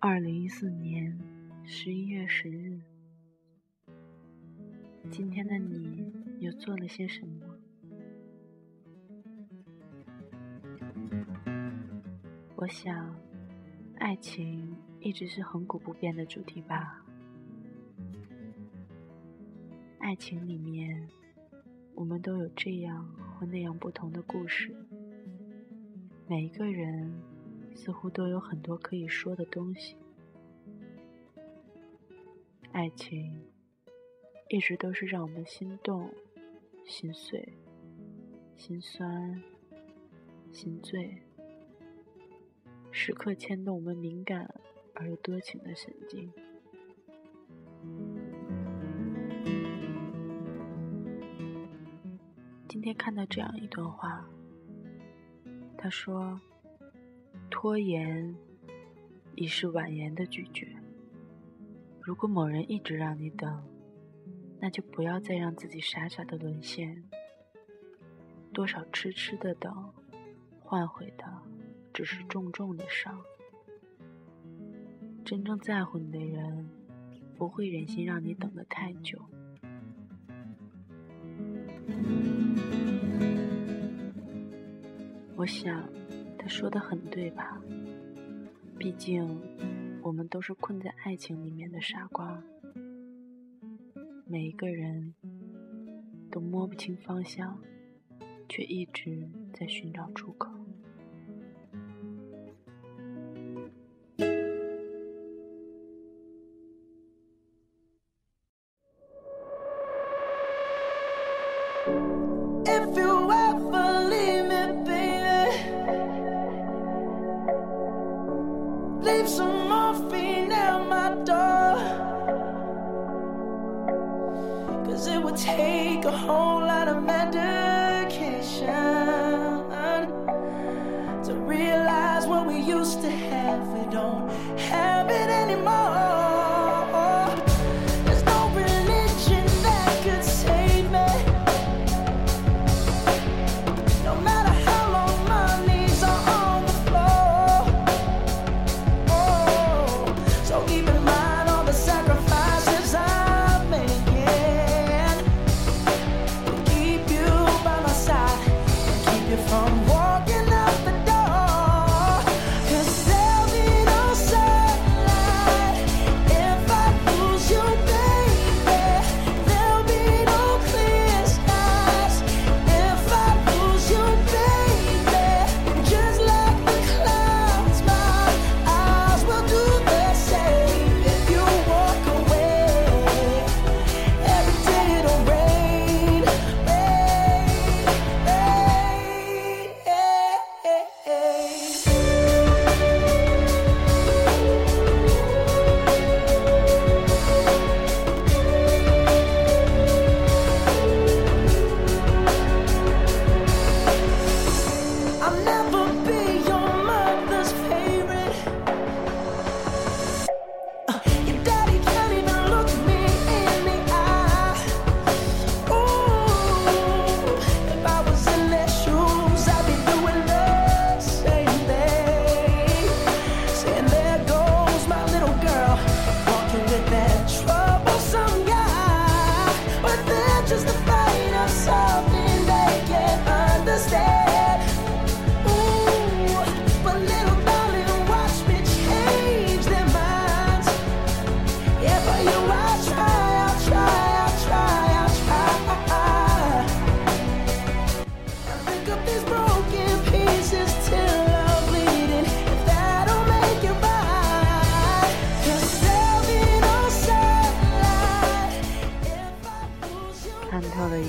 二零一四年十一月十日，今天的你又做了些什么？我想，爱情一直是恒古不变的主题吧。爱情里面，我们都有这样或那样不同的故事。每一个人似乎都有很多可以说的东西。爱情一直都是让我们心动、心碎、心酸、心醉。时刻牵动我们敏感而又多情的神经。今天看到这样一段话，他说：“拖延已是婉言的拒绝。如果某人一直让你等，那就不要再让自己傻傻的沦陷。多少痴痴的等，换回的。”只是重重的伤。真正在乎你的人，不会忍心让你等得太久。我想，他说的很对吧？毕竟，我们都是困在爱情里面的傻瓜。每一个人都摸不清方向，却一直在寻找出口。Cause it would take a whole lot of medication to realize what we used to have. We don't have it anymore.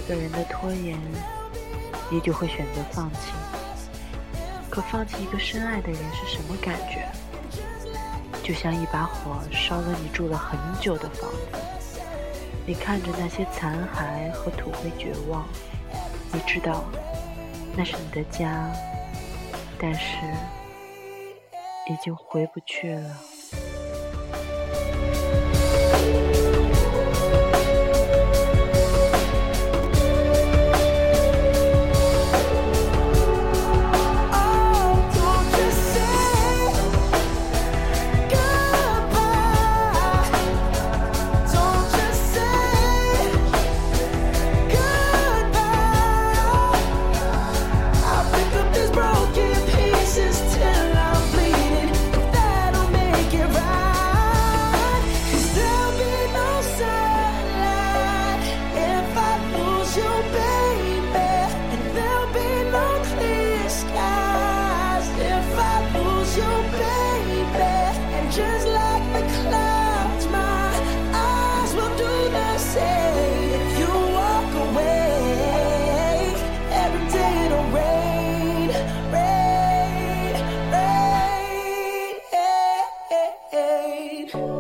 个人的拖延，你就会选择放弃。可放弃一个深爱的人是什么感觉？就像一把火烧了你住了很久的房子，你看着那些残骸和土灰绝望。你知道那是你的家，但是已经回不去了。afraid.